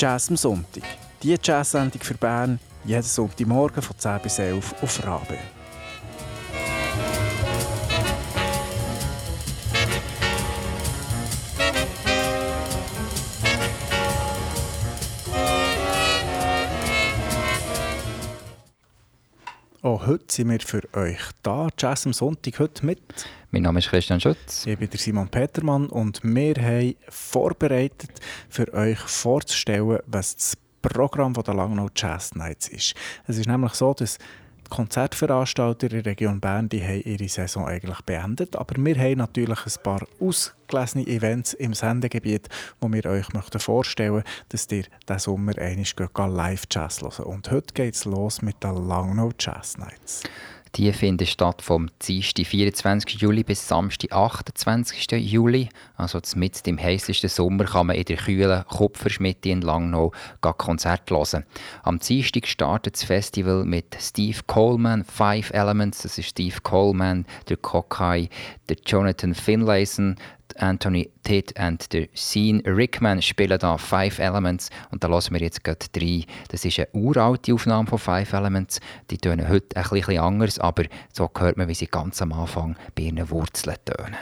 Jazz am Sonntag. Die Jazz-Sendung für Bern jeden Sonntagmorgen von 10 bis 11 auf Rabe. Auch heute sind wir für euch da. Jazz am Sonntag heute mit. Mein Name ist Christian Schütz. Ich bin der Simon Petermann und wir haben vorbereitet, für euch vorzustellen, was das Programm der Langnau Jazz Nights ist. Es ist nämlich so, dass Konzertveranstalter in der Region Bern die haben ihre Saison eigentlich beendet. Aber wir haben natürlich ein paar ausgelesene Events im Sendegebiet, wo wir euch möchten vorstellen möchten, dass ihr diesen Sommer einmal live Jazz hören Und heute geht es los mit den Langnau Jazz Nights. Die finden statt vom Dienstag 24. Juli bis Samstag 28. Juli. Also mit dem heißesten Sommer kann man in der kühlen Kupferschmiede in Langnau Konzert hören. Am Dienstag startet das Festival mit Steve Coleman, Five Elements. Das ist Steve Coleman, der Kokai, der Jonathan Finlayson, Anthony Titt und der Sean Rickman spielen da Five Elements und da lassen wir jetzt gerade drei. Das ist eine uralte Aufnahme von Five Elements. Die tönen heute ein bisschen anders, aber so hört man, wie sie ganz am Anfang bei ihren Wurzeln tönen.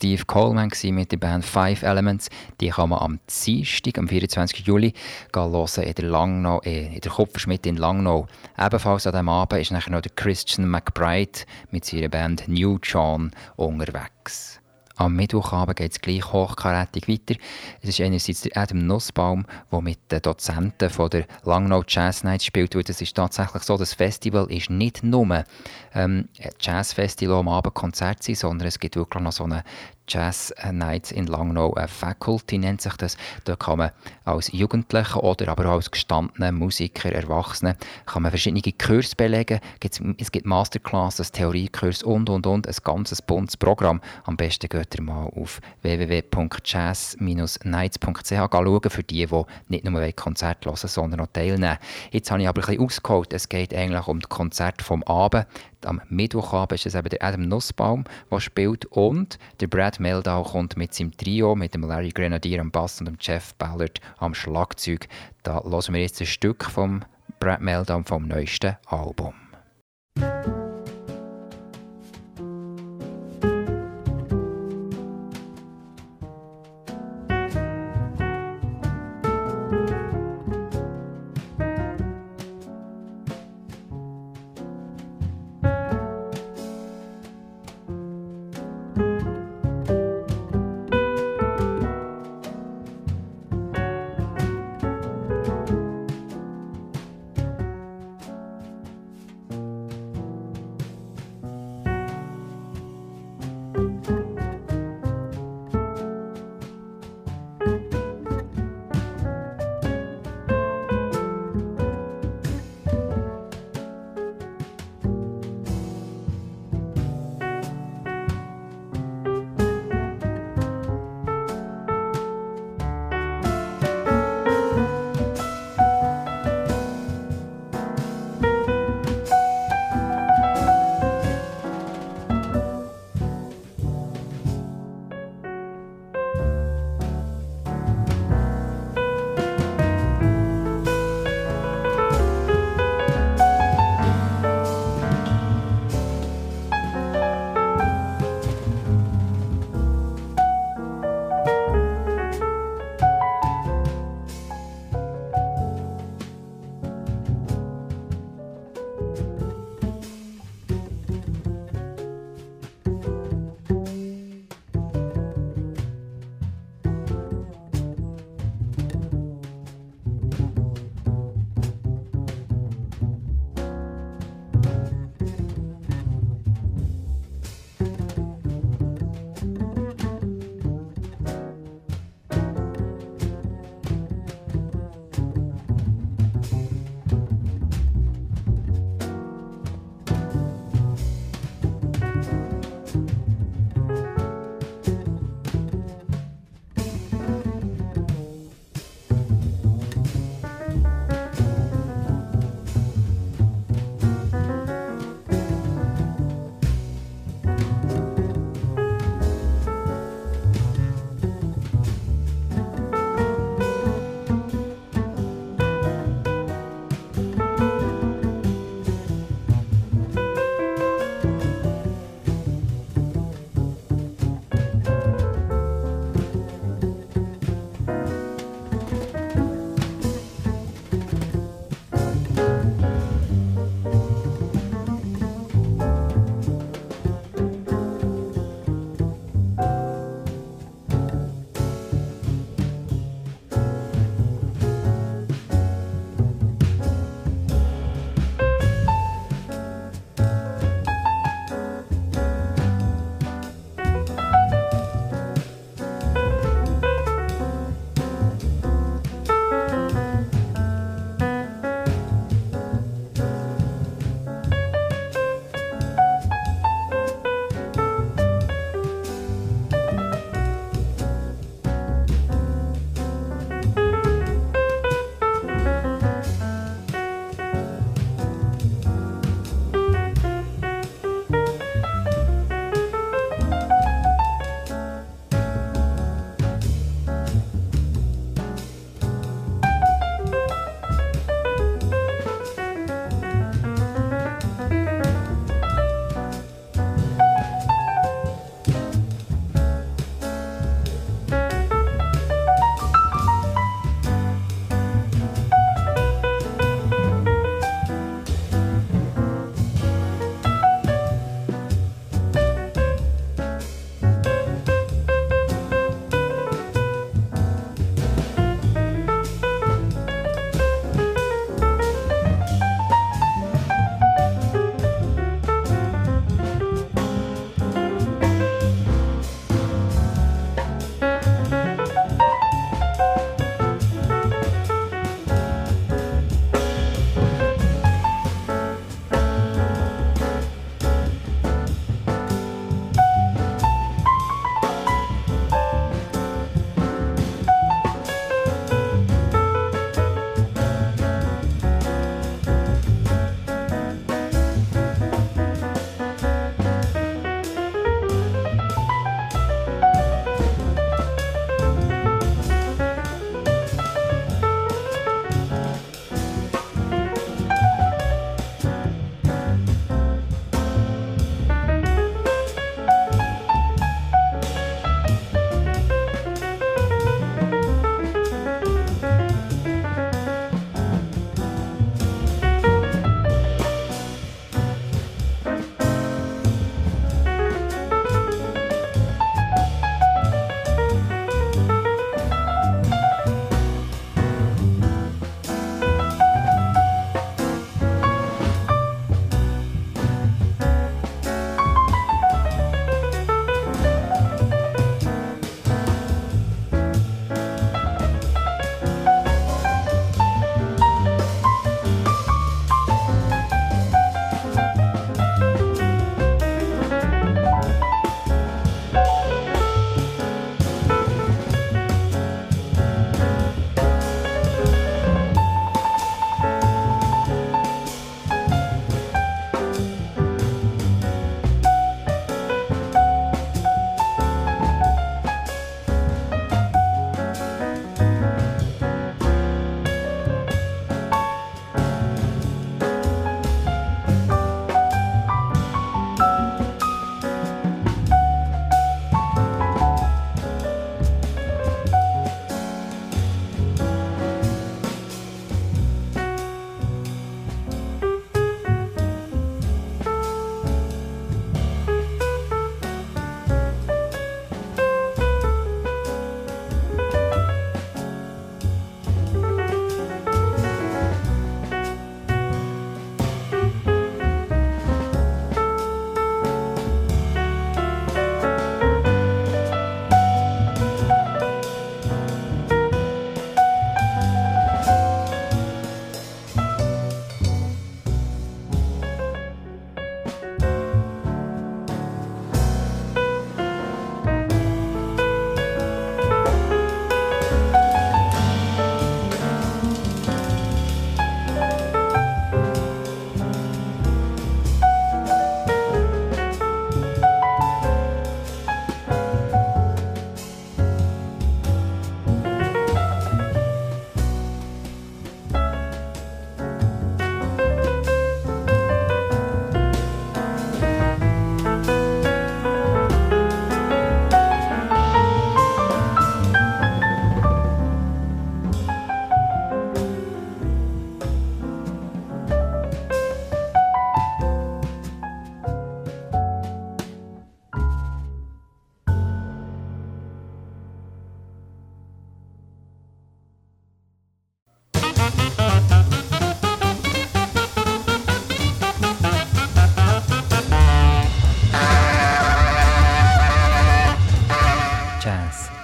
Steve Coleman mit der Band Five Elements. Die kann man am Dienstag, am 24. Juli, hören in der, Langnau, in der Kupferschmidt in Langnau. Ebenfalls an diesem Abend ist noch der Christian McBride mit seiner Band New John unterwegs. Am Mittwochabend geht es gleich hochkarätig weiter. Es ist einerseits der Adam Nussbaum, der mit den Dozenten von der Langnau Jazz Night spielt. Und es ist tatsächlich so, das Festival ist nicht nur ähm, ein Jazzfestival am Abend Konzert sein, sondern es gibt wirklich noch so eine Jazz Nights in Langnau Faculty nennt sich das. Da kann man als Jugendlicher oder aber auch als gestandener Musiker, Erwachsene, kann man verschiedene Kurse belegen. Es gibt Masterclasses, Theoriekurs und und und ein ganzes buntes Programm. Am besten geht ihr mal auf www.jazz-nights.ch schauen für die, die nicht nur Konzerte hören, sondern auch teilnehmen. Jetzt habe ich aber ein bisschen ausgeholt. Es geht eigentlich um das Konzert vom Abend. Am Mittwochabend ist es eben der Adam Nussbaum, der spielt und der Brad Meldau kommt mit seinem Trio, mit dem Larry Grenadier am Bass und dem Jeff Ballard am Schlagzeug. Da hören wir jetzt ein Stück vom Brad Meldau vom neuesten Album.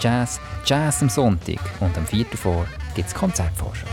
Jazz, Jazz am Sonntag und am 4. vor gibt es Konzertforschung.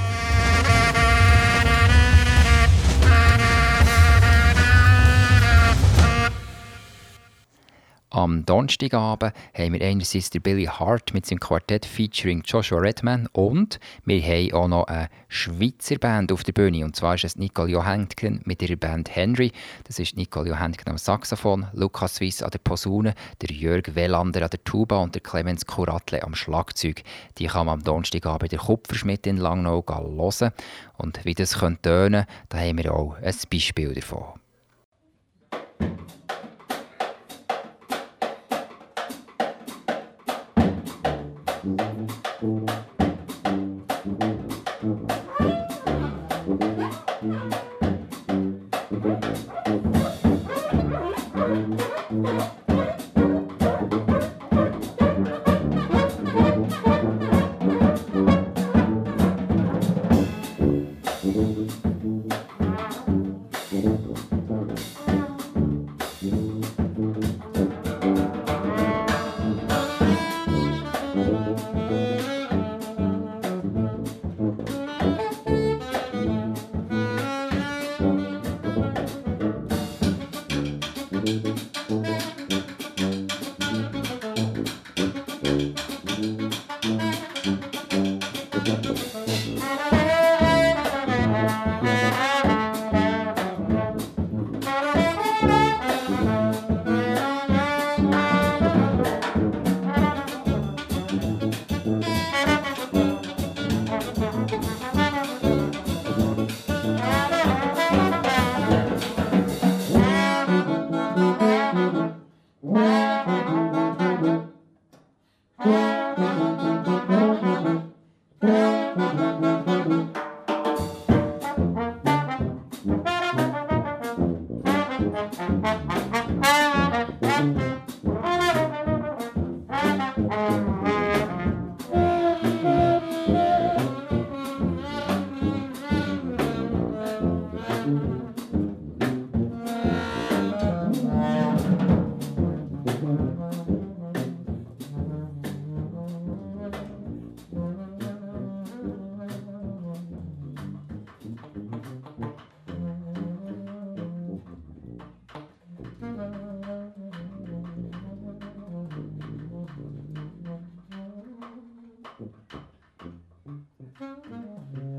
Am Donnerstagabend haben wir einerseits Billy Hart mit seinem Quartett featuring Joshua Redman und wir haben auch noch eine Schweizer Band auf der Bühne. Und zwar ist es Nicole Johansson mit ihrer Band Henry. Das ist Nicole Johansson am Saxophon, Lukas Weiss an der Posaune, der Jörg Wellander an der Tuba und der Clemens Kuratle am Schlagzeug. Die kann man am Donnerstagabend der Kupferschmidt in Langnau hören. Und wie das tönen könnte, da haben wir auch ein Beispiel davon. Mm-hmm.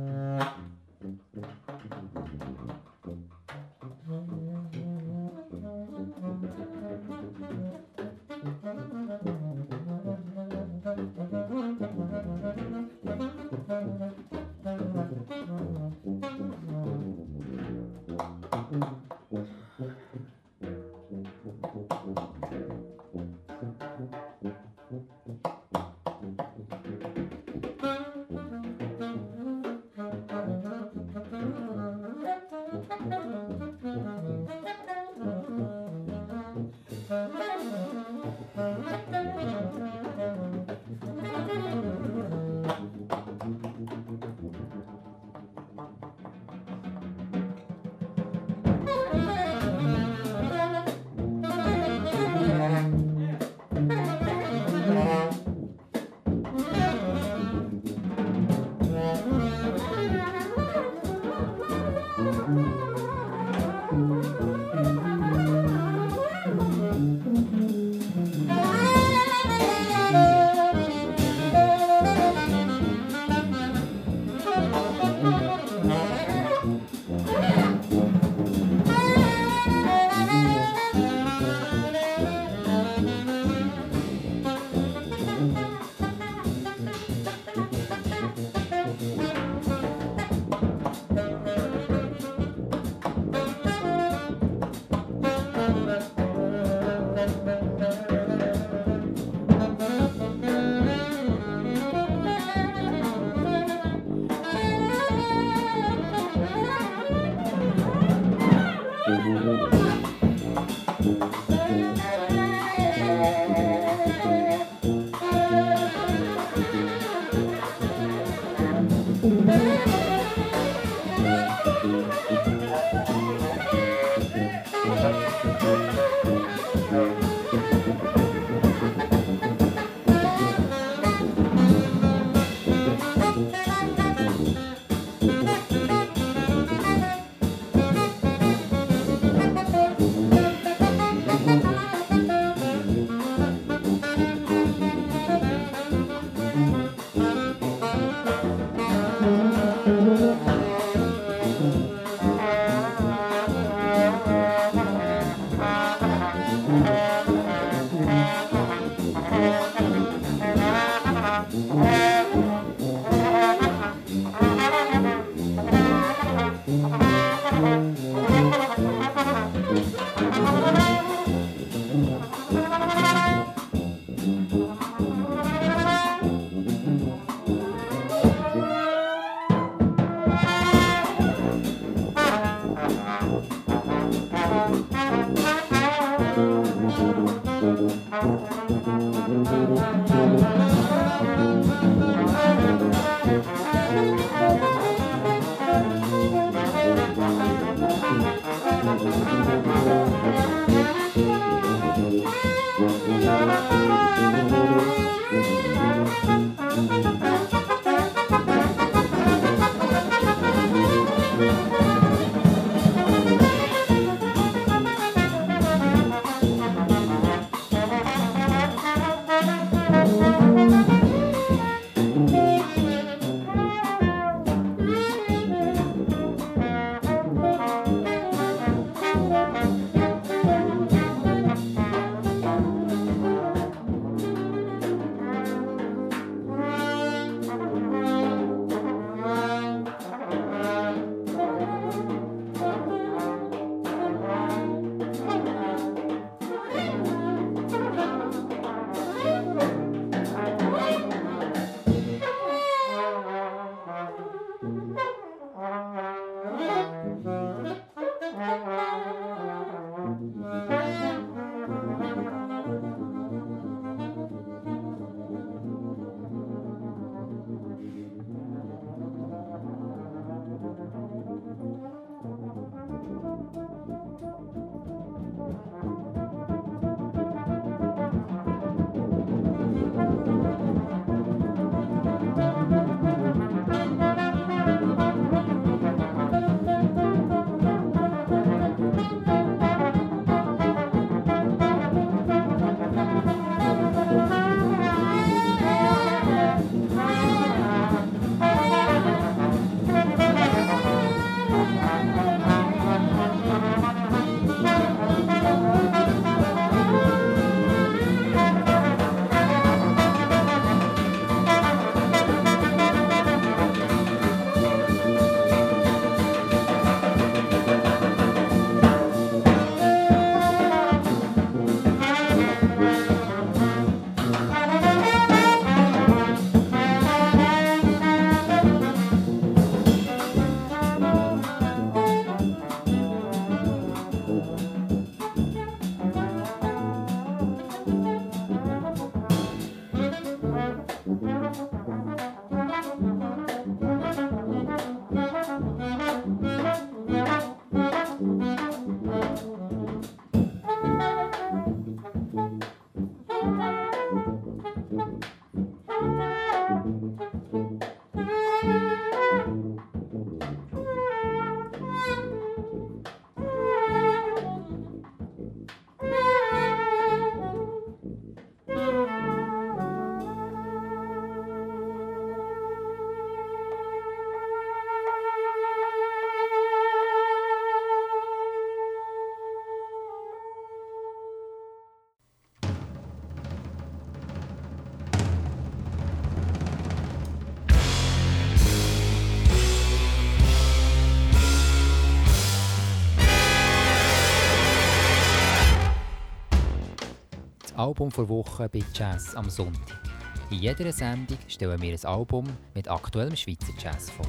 Album vor Woche bei Jazz am Sonntag. In jeder Sendung stellen wir ein Album mit aktuellem Schweizer Jazz vor.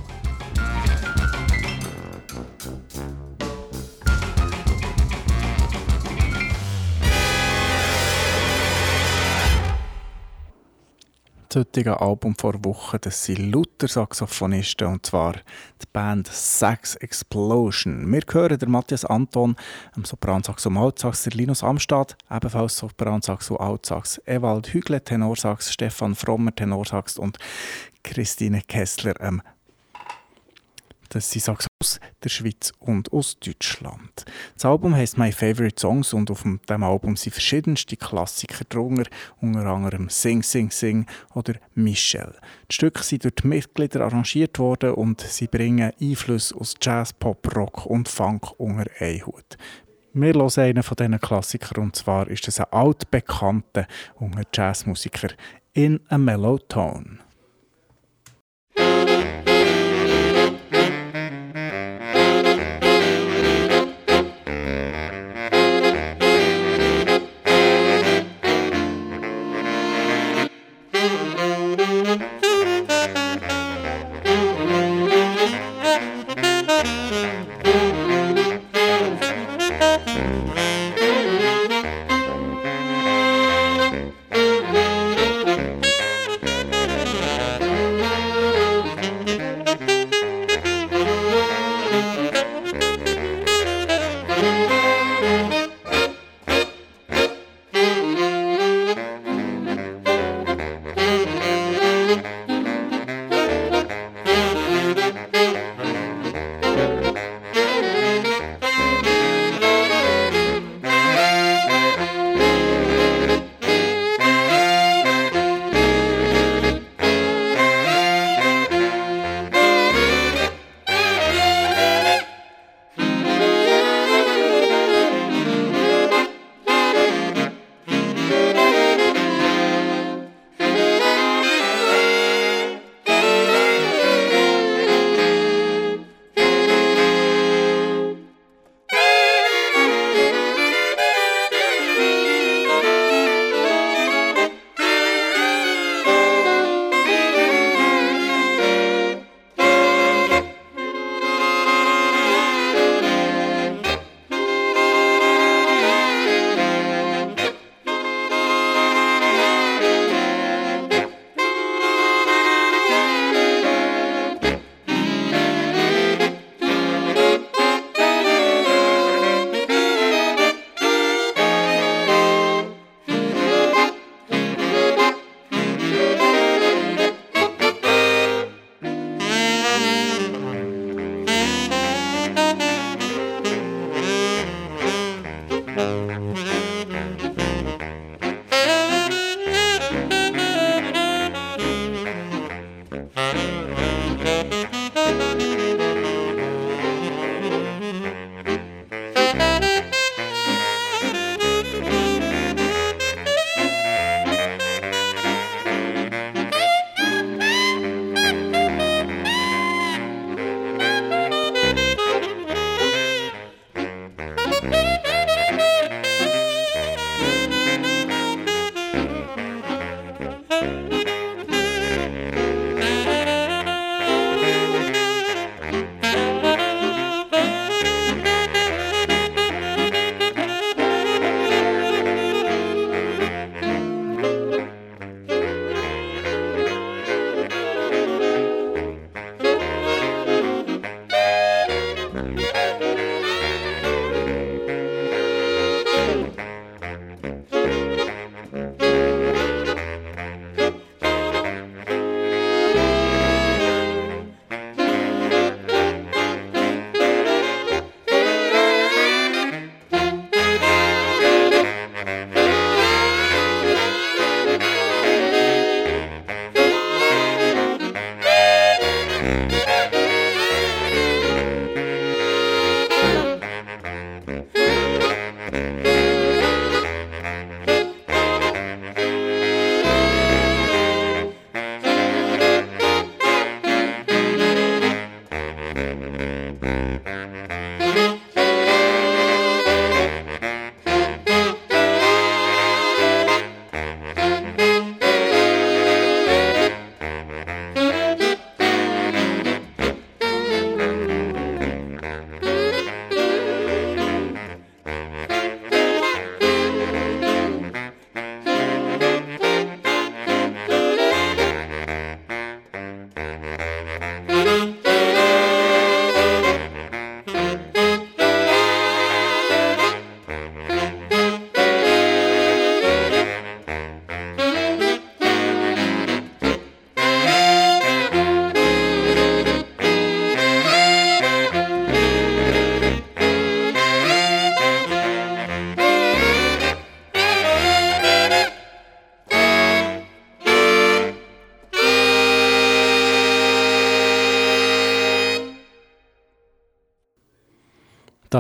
Das heutige Album vor Wochen, das sind lauter Saxophonisten und zwar die Band Sax Explosion. Wir hören der Matthias Anton, am Sopransax und Altsax, der Linus Amstad, ebenfalls Sopransax und Altsax, Ewald Hügle, Tenorsax, Stefan Frommer, Tenorsax und Christine Kessler, am das sind Sachen aus der Schweiz und aus Deutschland. Das Album heißt My Favorite Songs und auf dem Album sind verschiedenste Klassiker drunter, unter anderem Sing Sing Sing oder Michelle. Die Stücke sind durch die Mitglieder arrangiert worden und sie bringen Einflüsse aus Jazz, Pop, Rock und Funk unter einen Hut. Wir hören einen von diesen Klassikern und zwar ist es ein altbekannter unter Jazzmusiker in a Mellow Tone.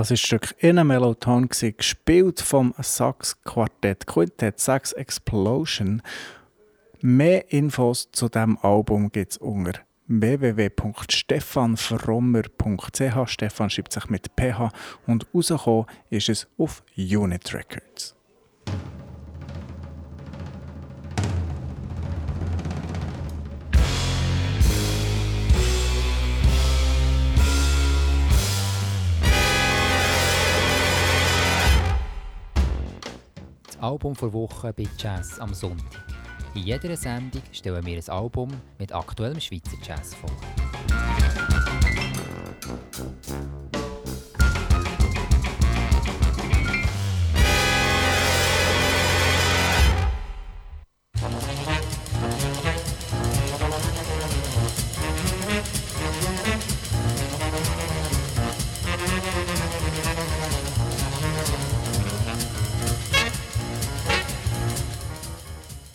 Das ist Stück In a Mellowton, gespielt vom Sax-Quartett Quintett Sax Explosion. Mehr Infos zu diesem Album gibt es unter www.stefanfrommer.ch. Stefan schreibt sich mit PH und rausgekommen ist es auf Unit Records. Album vor Woche bei Jazz am Sonntag. In jeder Sendung stellen wir ein Album mit aktuellem Schweizer Jazz vor.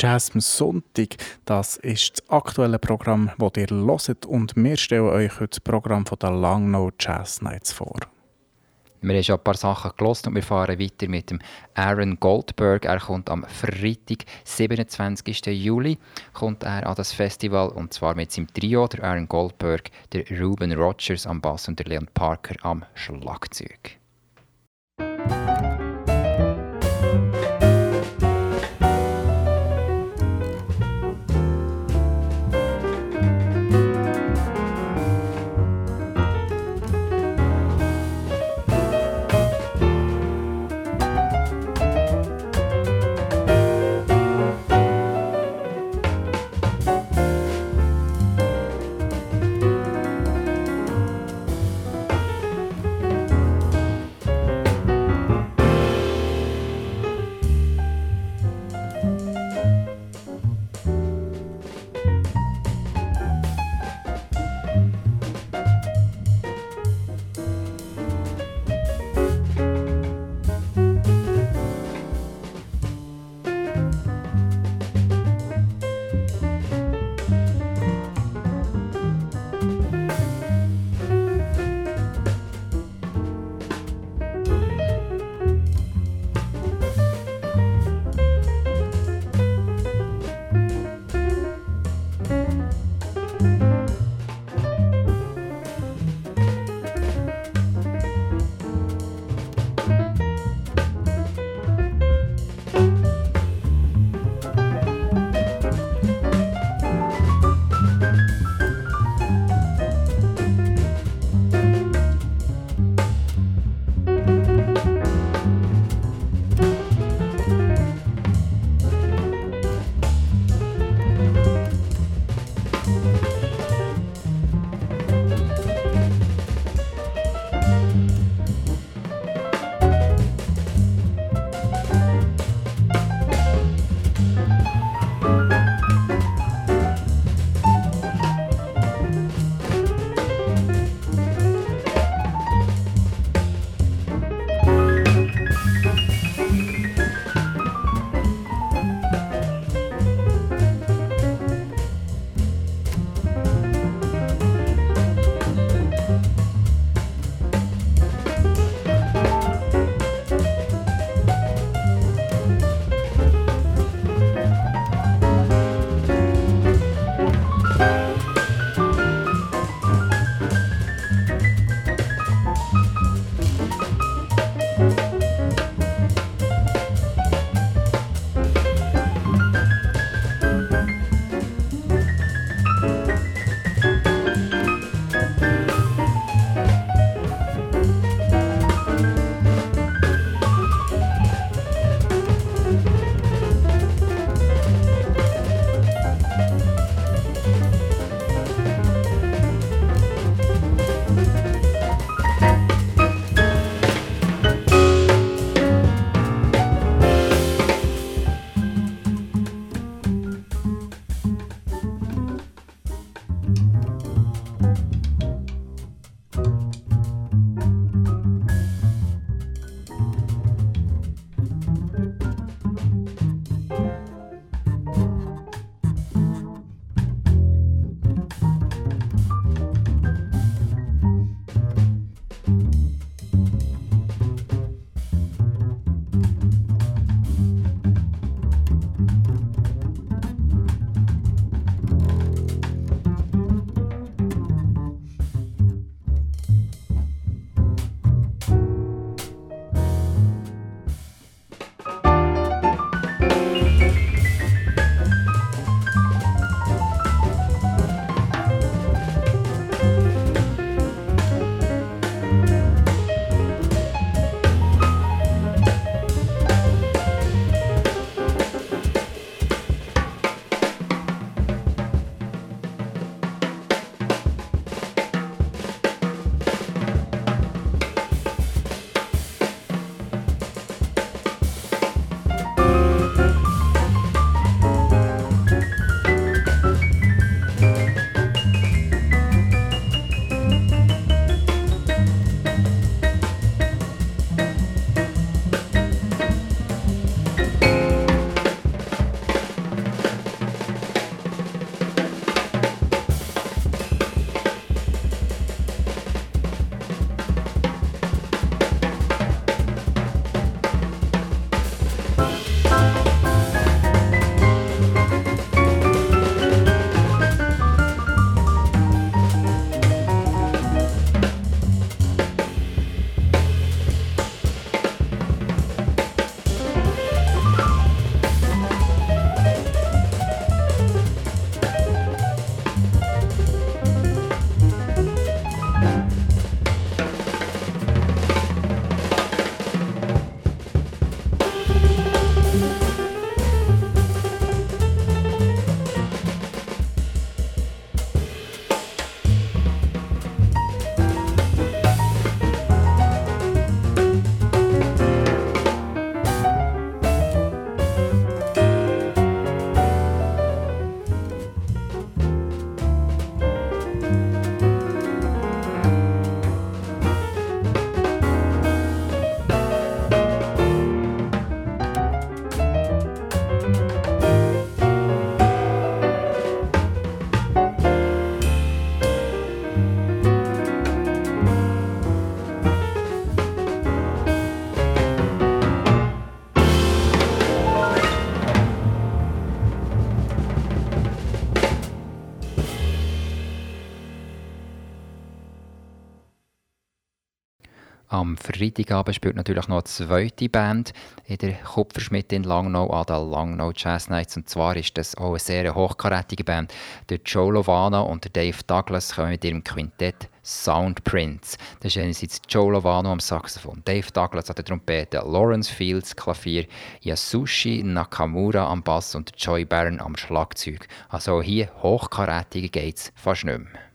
Jazz am Sonntag. Das ist das aktuelle Programm, das ihr hört. Und wir stellen euch heute das Programm von der Langnau Jazz Nights vor. Wir haben schon ein paar Sachen gelost und wir fahren weiter mit dem Aaron Goldberg. Er kommt am Freitag, 27. Juli, kommt er an das Festival und zwar mit seinem Trio, der Aaron Goldberg, der Ruben Rogers am Bass und der Leon Parker am Schlagzeug. Freitagabend spielt natürlich noch eine zweite Band in der Kupferschmidt in Langnau an der Langnau Jazz Nights. Und zwar ist das auch eine sehr hochkarätige Band. Der Joe Lovano und der Dave Douglas kommen mit ihrem Quintett Soundprints. Das ist einerseits Joe Lovano am Saxophon, Dave Douglas an der Trompete, Lawrence Fields Klavier, Yasushi Nakamura am Bass und Joy Barron am Schlagzeug. Also hier hochkarätiger geht's fast nicht mehr.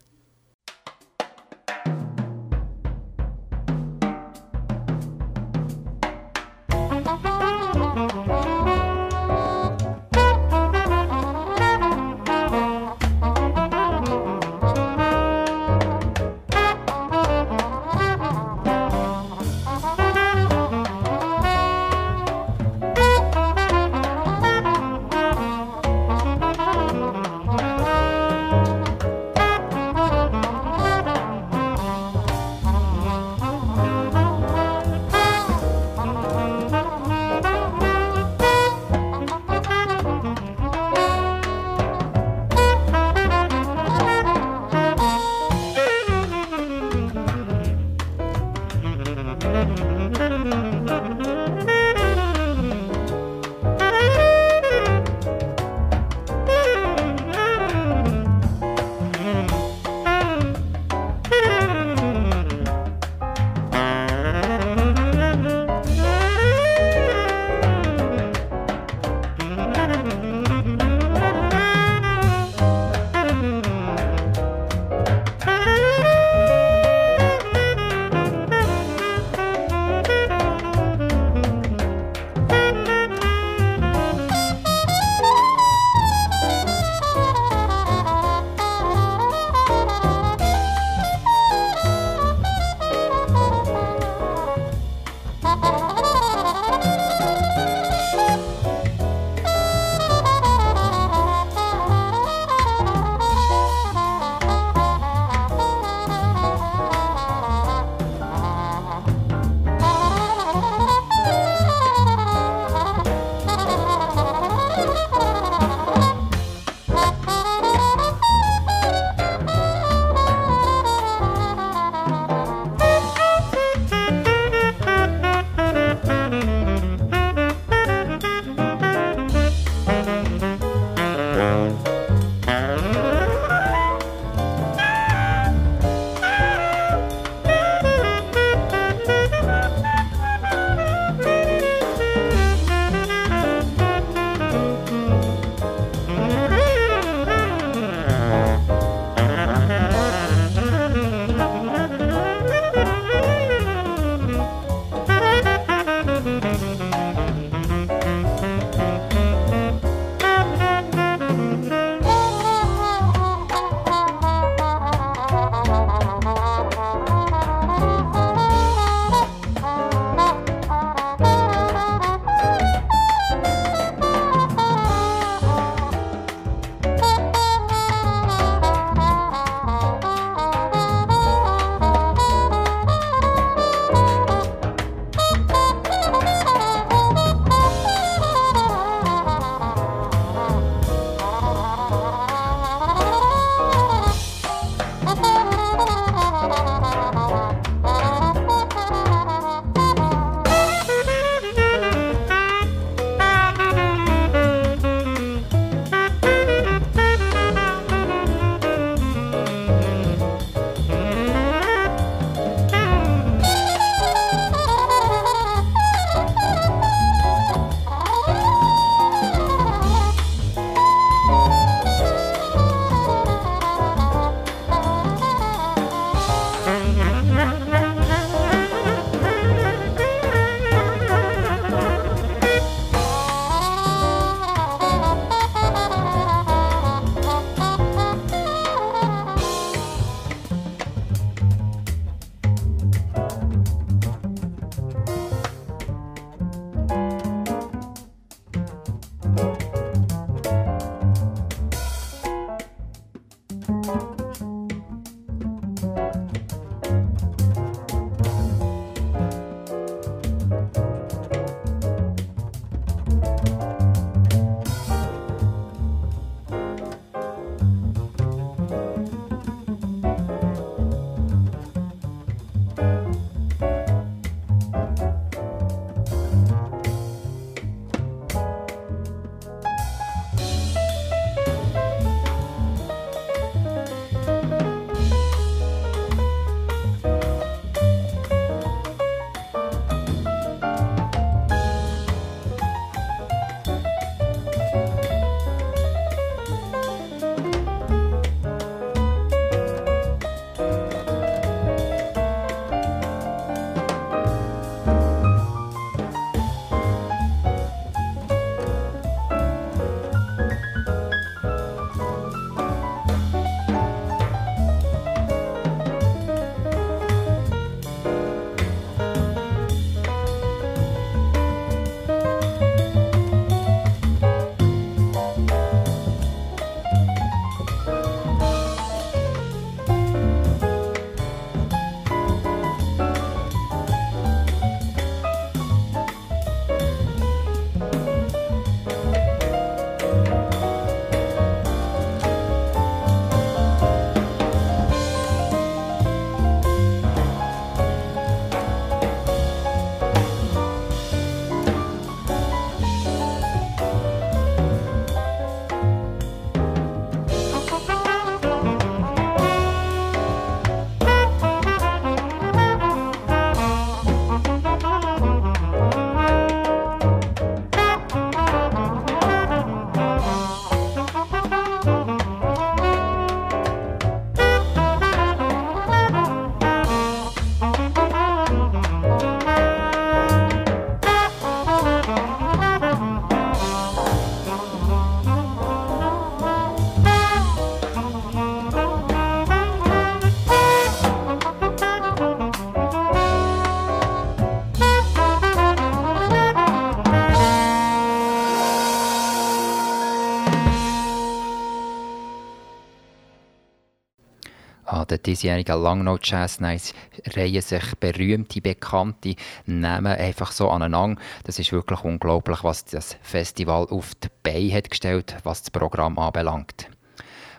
Den diesjährigen Langnau Jazz Nights reihen sich berühmte, bekannte Namen einfach so aneinander. Das ist wirklich unglaublich, was das Festival auf die Beine hat gestellt, was das Programm anbelangt.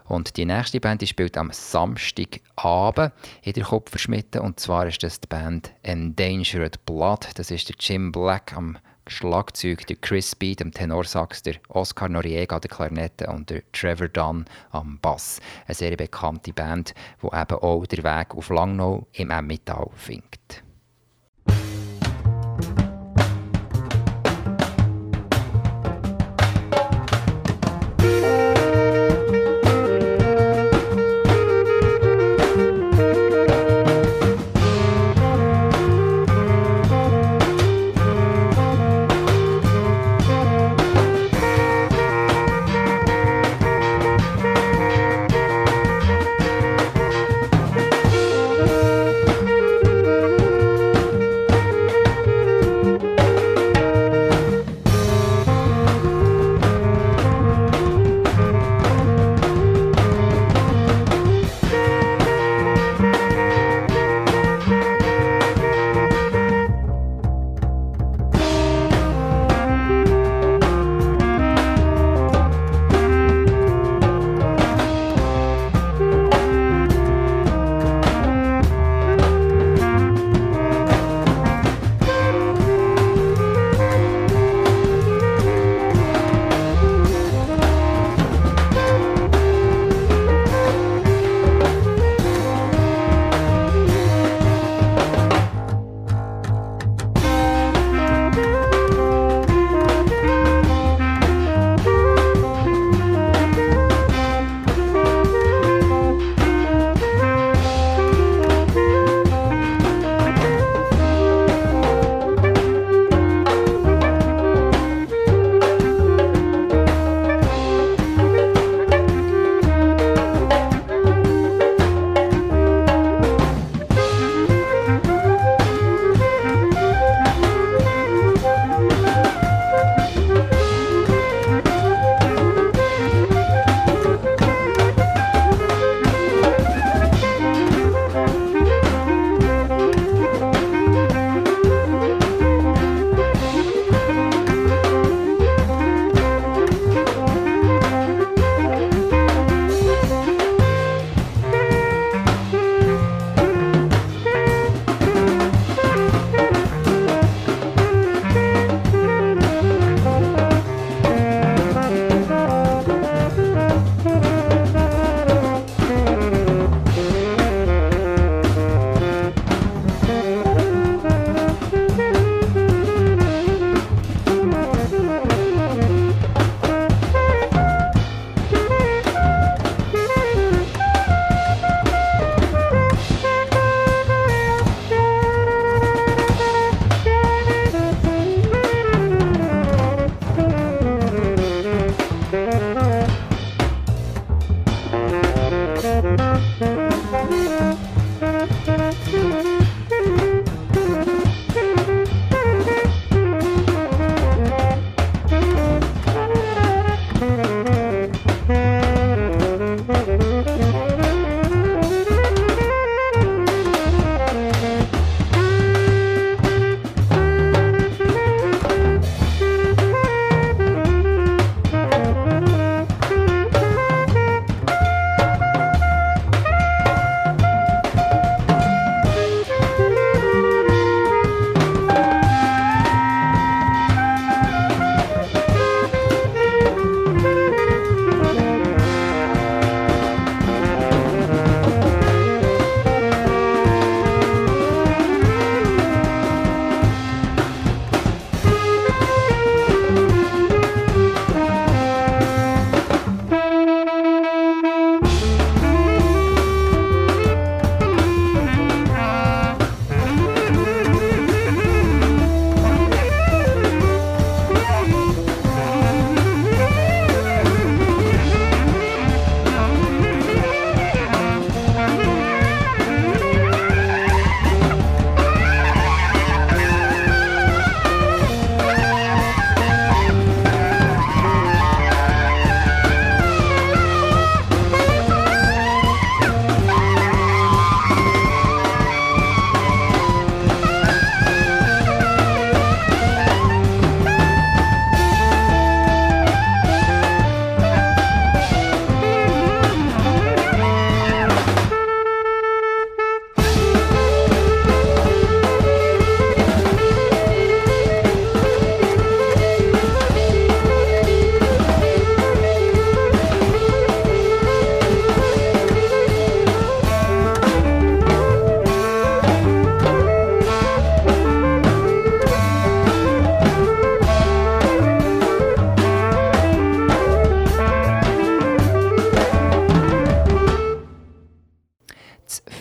Und die nächste Band die spielt am Samstagabend in der Kupferschmiede. Und zwar ist das die Band Endangered Blood. Das ist der Jim Black am Schlagzeug, der Chris Beat am Tenorsax, der Oscar Noriega an der Klarinette und der Trevor Dunn am Bass. Eine sehr bekannte Band, die eben auch den Weg auf Langnau im Emmental findet.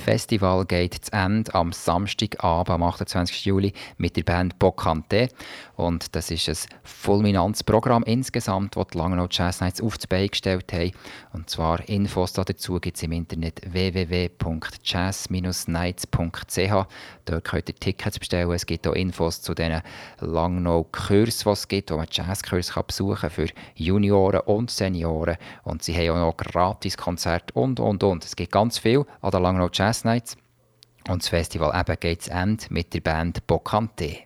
Festival geht zu Ende am Samstagabend, am 28. Juli, mit der Band Bocante. Und das ist ein fulminantes Programm insgesamt, das die Langnau Jazz Nights auf die Beine gestellt haben. Und zwar Infos dazu gibt es im Internet www.jazz-nights.ch. Dort könnt ihr Tickets bestellen. Es gibt auch Infos zu den Langnau-Kursen, die es gibt, wo man Jazzkurse besuchen kann für Junioren und Senioren. Und sie haben auch noch Gratis-Konzerte und, und, und. Es gibt ganz viel an der Langnau On Jazz Nights und das Festival eben geht's End mit der Band Bocante.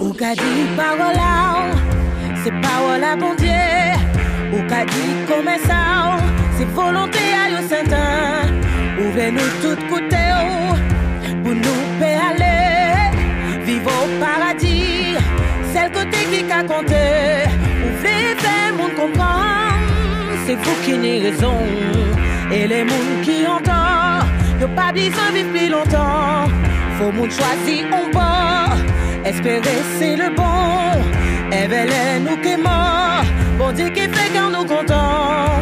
Ou ka di se Ou ka di kome sa, se a yo sentan Ou nou tout koute ou, pou nou pe ale Vivre au paradis, c'est le côté qui a compté. Ouvrez, faire mon comprendre, c'est vous qui n'avez raison. Et les mouns qui entendent, y'a pas besoin de vivre plus longtemps. Faut moun choisir un bord, espérer c'est le bon. Éveiller nous qui mort, bon Dieu qui fait quand nous contents.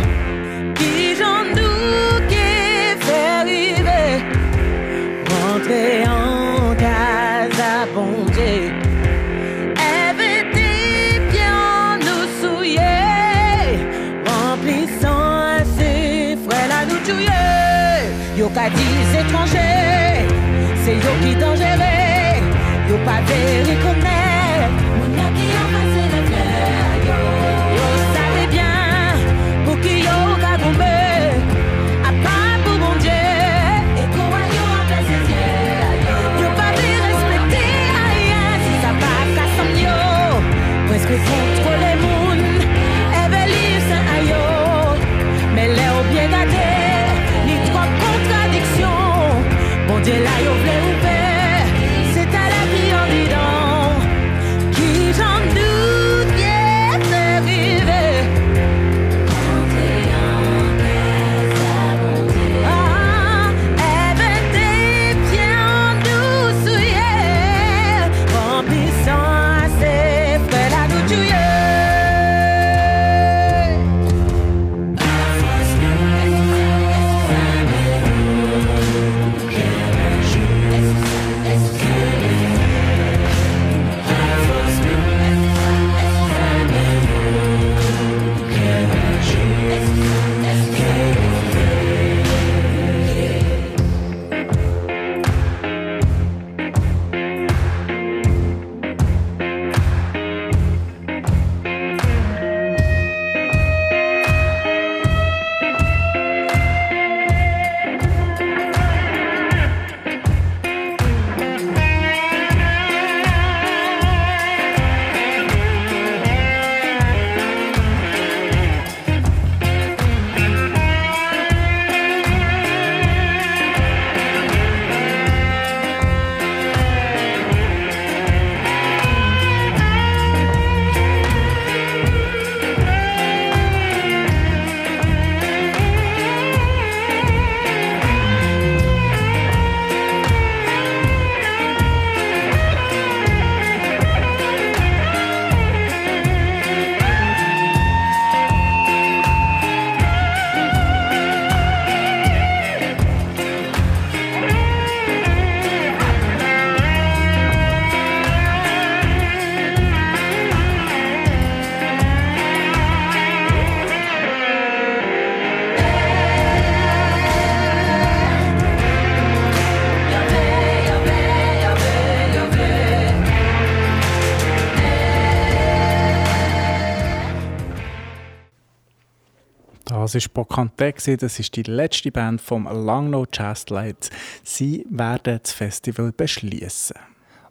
Das war Bocante, das ist die letzte Band vom Langnau Jazz Lights. Sie werden das Festival beschließen.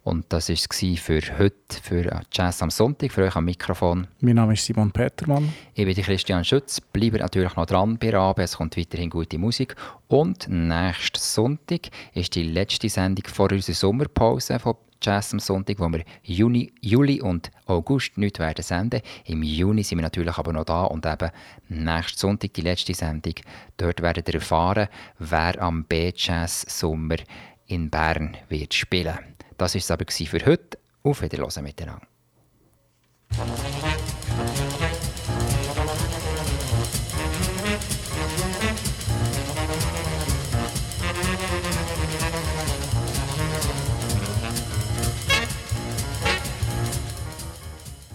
Und das war es für heute, für Jazz am Sonntag, für euch am Mikrofon. Mein Name ist Simon Petermann. Ich bin Christian Schütz. Bleibt natürlich noch dran bei Rabe, es kommt weiterhin gute Musik. Und nächsten Sonntag ist die letzte Sendung vor unserer Sommerpause von Jazz am Sonntag, wo wir Juni, Juli und August nicht werden senden. Im Juni sind wir natürlich aber noch da und eben nächsten Sonntag die letzte Sendung. Dort werdet ihr erfahren, wer am B-Jazz Sommer in Bern wird spielen. Das war es aber für heute. Auf Wiederhören miteinander.